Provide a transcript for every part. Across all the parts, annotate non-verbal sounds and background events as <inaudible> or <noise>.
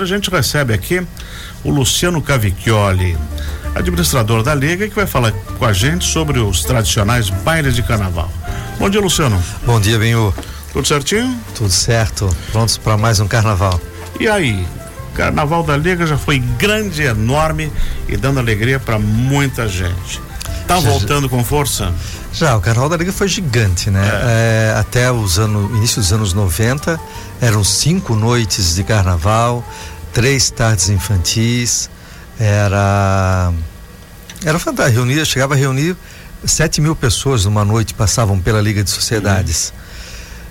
A gente recebe aqui o Luciano Cavicchioli, administrador da Liga, que vai falar com a gente sobre os tradicionais bailes de carnaval. Bom dia, Luciano. Bom dia, Benhu. Tudo certinho? Tudo certo. Prontos para mais um carnaval. E aí? Carnaval da Liga já foi grande, enorme e dando alegria para muita gente. Tá já, voltando com força? Já, o Carnaval da Liga foi gigante, né? É. É, até os anos, início dos anos 90, eram cinco noites de carnaval, três tardes infantis, era. Era fantástico. Reunia, chegava a reunir sete mil pessoas numa noite, passavam pela Liga de Sociedades. Uhum.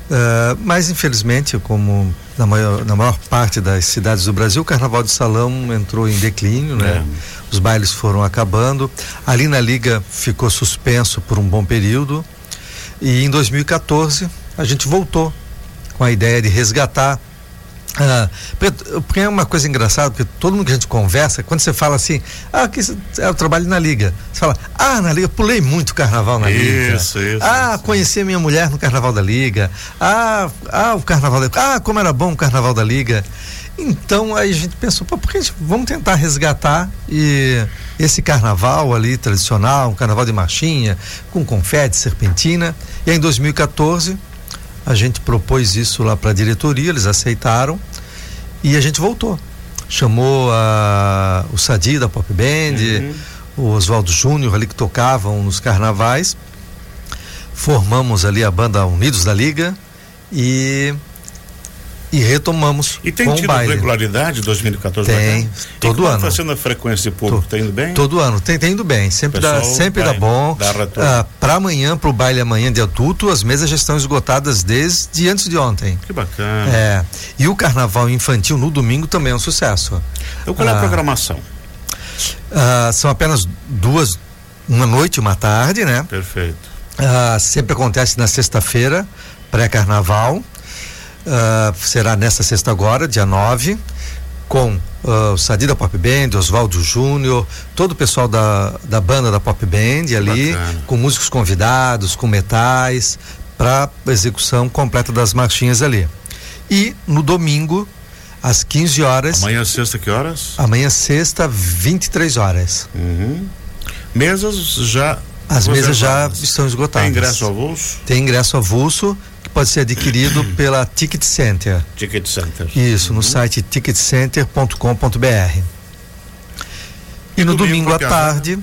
Uh, mas infelizmente, como na maior, na maior parte das cidades do Brasil, o carnaval de salão entrou em declínio, né? É. Os bailes foram acabando. Ali na liga ficou suspenso por um bom período. E em 2014 a gente voltou com a ideia de resgatar ah, porque é uma coisa engraçada, porque todo mundo que a gente conversa, quando você fala assim, ah, que é o trabalho na Liga. Você fala, ah, na Liga, pulei muito carnaval na isso, Liga. Isso, isso. Ah, conheci a minha mulher no carnaval da Liga. Ah, ah, o carnaval da Ah, como era bom o carnaval da Liga. Então aí a gente pensou, pô, por que gente, vamos tentar resgatar e esse carnaval ali tradicional, um carnaval de marchinha, com confete, serpentina. E aí em 2014 a gente propôs isso lá para a diretoria, eles aceitaram e a gente voltou. Chamou a, o Sadi da Pop Band, uhum. o Oswaldo Júnior ali que tocavam nos carnavais. Formamos ali a banda Unidos da Liga e e retomamos e tem com tido baile. regularidade 2014 tem todo ano. está sendo a frequência de público? Está indo bem? Todo ano. Tem, tem indo bem. Sempre dá sempre dá bom. ah, para amanhã para o baile amanhã de adulto as mesas já estão esgotadas desde antes de ontem. Que bacana. É. E o carnaval infantil no domingo também é um sucesso. Então qual é a ah, programação? Ah, são apenas duas uma noite e uma tarde né? Perfeito. Ah, sempre acontece na sexta-feira pré-carnaval Uh, será nesta sexta agora, dia 9, com uh, Sadida Pop Band, Oswaldo Júnior, todo o pessoal da, da banda da Pop Band ali, Bacana. com músicos convidados, com metais, para execução completa das marchinhas ali. E no domingo, às 15 horas. Amanhã sexta, que horas? Amanhã sexta, 23 horas. Uhum. Mesas já. As mesas já estão esgotadas. Tem ingresso avulso? Tem ingresso avulso pode ser adquirido pela Ticket Center. Ticket Center. Isso, uhum. no site ticketcenter.com.br. E no domingo, domingo à tarde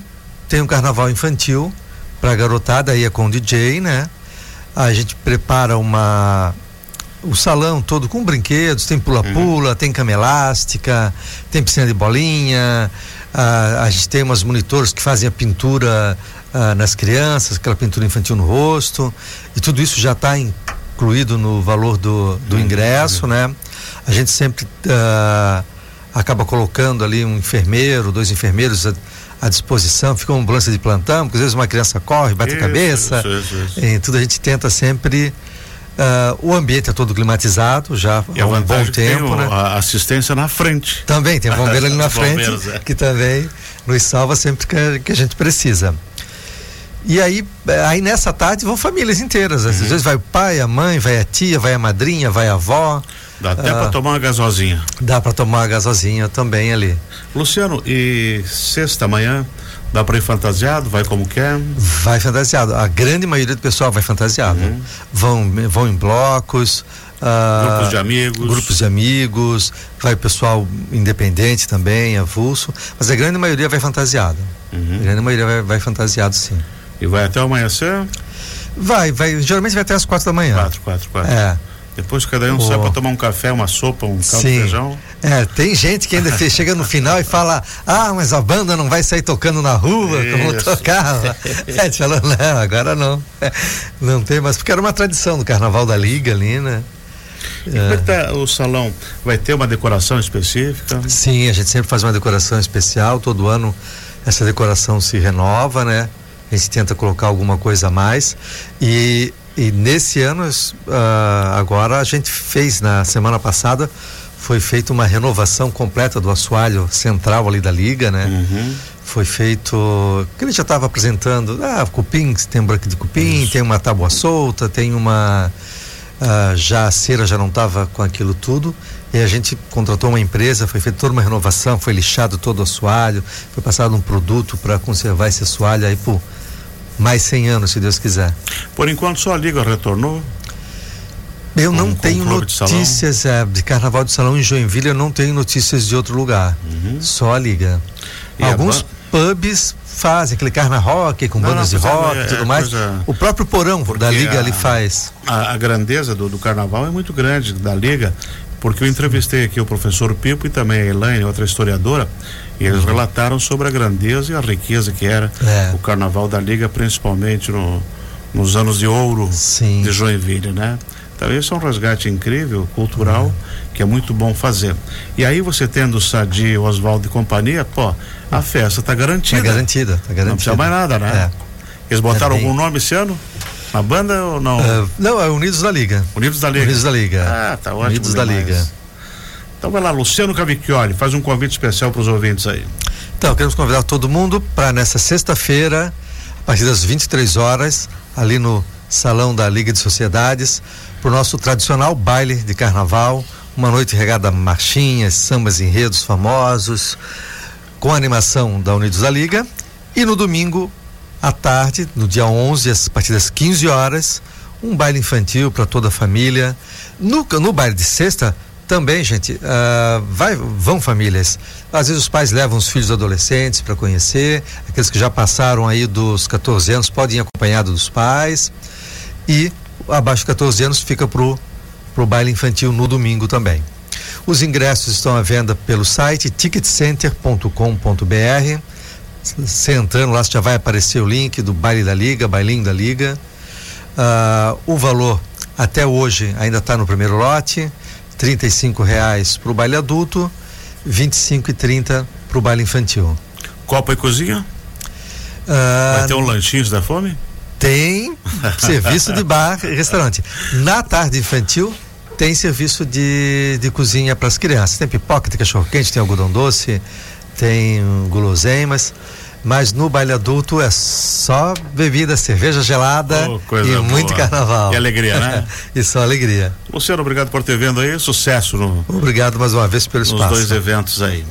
tem um carnaval infantil para garotada, aí é com DJ, né? A gente prepara uma o salão todo com brinquedos, tem pula-pula, uhum. tem cama elástica, tem piscina de bolinha, a, a gente tem umas monitores que fazem a pintura ah, nas crianças, aquela pintura infantil no rosto, e tudo isso já está em incluído no valor do, do uhum. ingresso, né? A gente sempre uh, acaba colocando ali um enfermeiro, dois enfermeiros à, à, disposição, fica uma ambulância de plantão, porque às vezes uma criança corre, bate isso, a cabeça. Isso, isso, e tudo a gente tenta sempre Uh, o ambiente é todo climatizado já e há um bom tempo, né? A assistência na frente. Também tem bombeiro ali na <laughs> frente é. que também nos salva sempre que, que a gente precisa. E aí, é, aí nessa tarde vão famílias inteiras. Às uhum. vezes vai o pai, a mãe, vai a tia, vai a madrinha, vai a avó. Dá até ah, para tomar uma gasosinha. Dá para tomar uma gasosinha também ali. Luciano, e sexta manhã dá para ir fantasiado? Vai como quer? Vai fantasiado. A grande maioria do pessoal vai fantasiado. Uhum. Vão, vão em blocos. Uh, grupos de amigos. Grupos de amigos. Vai pessoal independente também, avulso. Mas a grande maioria vai fantasiado. Uhum. A grande maioria vai, vai fantasiado, sim. E vai até amanhecer? Vai, vai. Geralmente vai até as quatro da manhã. Quatro, quatro, quatro. É. Depois cada um oh. sai para tomar um café, uma sopa, um caldo de feijão. É, tem gente que ainda chega no final e fala, ah, mas a banda não vai sair tocando na rua Isso. como tocava. <laughs> é, te falou, não, agora não. Não tem mais, porque era uma tradição do carnaval da Liga ali, né? E como é que tá o salão? Vai ter uma decoração específica? Sim, a gente sempre faz uma decoração especial, todo ano essa decoração se renova, né? A gente tenta colocar alguma coisa a mais e, e nesse ano uh, agora a gente fez na semana passada foi feita uma renovação completa do assoalho central ali da liga, né? Uhum. Foi feito, que ele já estava apresentando, ah, cupim, tem um branco de cupim, Isso. tem uma tábua solta, tem uma uh, já a cera já não estava com aquilo tudo E a gente contratou uma empresa, foi feita toda uma renovação, foi lixado todo o assoalho, foi passado um produto para conservar esse assoalho aí por mais 100 anos, se Deus quiser. Por enquanto só a Liga retornou? Eu não tenho notícias de, é, de, Carnaval de Salão em Joinville, eu não tenho notícias de outro lugar. Uhum. Só a Liga. E Alguns pubs fazem aquele carna rock com não, bandas não, de rock e é, tudo é, mais. Coisa... O próprio porão da Liga a, ali faz. A, a grandeza do, do, carnaval é muito grande da Liga, porque eu entrevistei aqui o professor Pipo e também a Elaine, outra historiadora, e eles uhum. relataram sobre a grandeza e a riqueza que era é. o carnaval da Liga, principalmente no, nos anos de ouro Sim. de Joinville, né? Então esse é um resgate incrível, cultural, uhum. que é muito bom fazer. E aí você tendo o Sadi, Oswaldo e companhia, pô, a festa está garantida. Está garantida, está garantida. Não precisa mais nada, né? É. Eles botaram é bem... algum nome esse ano? Na banda ou não? Uh, não, é Unidos da Liga. Unidos da Liga. Unidos da Liga. Ah, tá ótimo. Unidos demais. da Liga. Então vai lá, Luciano Cavicchioli, faz um convite especial para os ouvintes aí. Então, queremos convidar todo mundo para nessa sexta-feira, a partir das 23 horas, ali no Salão da Liga de Sociedades, para o nosso tradicional baile de carnaval, uma noite regada a marchinhas, sambas enredos famosos, com a animação da Unidos da Liga. E no domingo, à tarde, no dia 11, a partir das 15 horas, um baile infantil para toda a família. No, no baile de sexta, também, gente, uh, vai, vão famílias. Às vezes os pais levam os filhos adolescentes para conhecer, aqueles que já passaram aí dos 14 anos podem ir acompanhados dos pais. E abaixo de 14 anos fica pro pro baile infantil no domingo também. Os ingressos estão à venda pelo site ticketcenter.com.br. Você entrando lá, já vai aparecer o link do baile da liga, bailinho da liga. Uh, o valor até hoje ainda está no primeiro lote, R$ reais para o baile adulto, R$ e 30 para o baile infantil. Copa e cozinha? Uh, vai ter um lanchinho da fome? tem <laughs> serviço de bar e restaurante. Na tarde infantil, tem serviço de, de cozinha para as crianças. Tem pipoca, tem cachorro quente, tem algodão doce, tem guloseimas. Mas no baile adulto é só bebida, cerveja gelada oh, e boa. muito carnaval. E alegria, né? <laughs> e só alegria. Luciano, obrigado por ter vindo aí. Sucesso no. Obrigado mais uma vez pelo espaço. Nos dois eventos aí.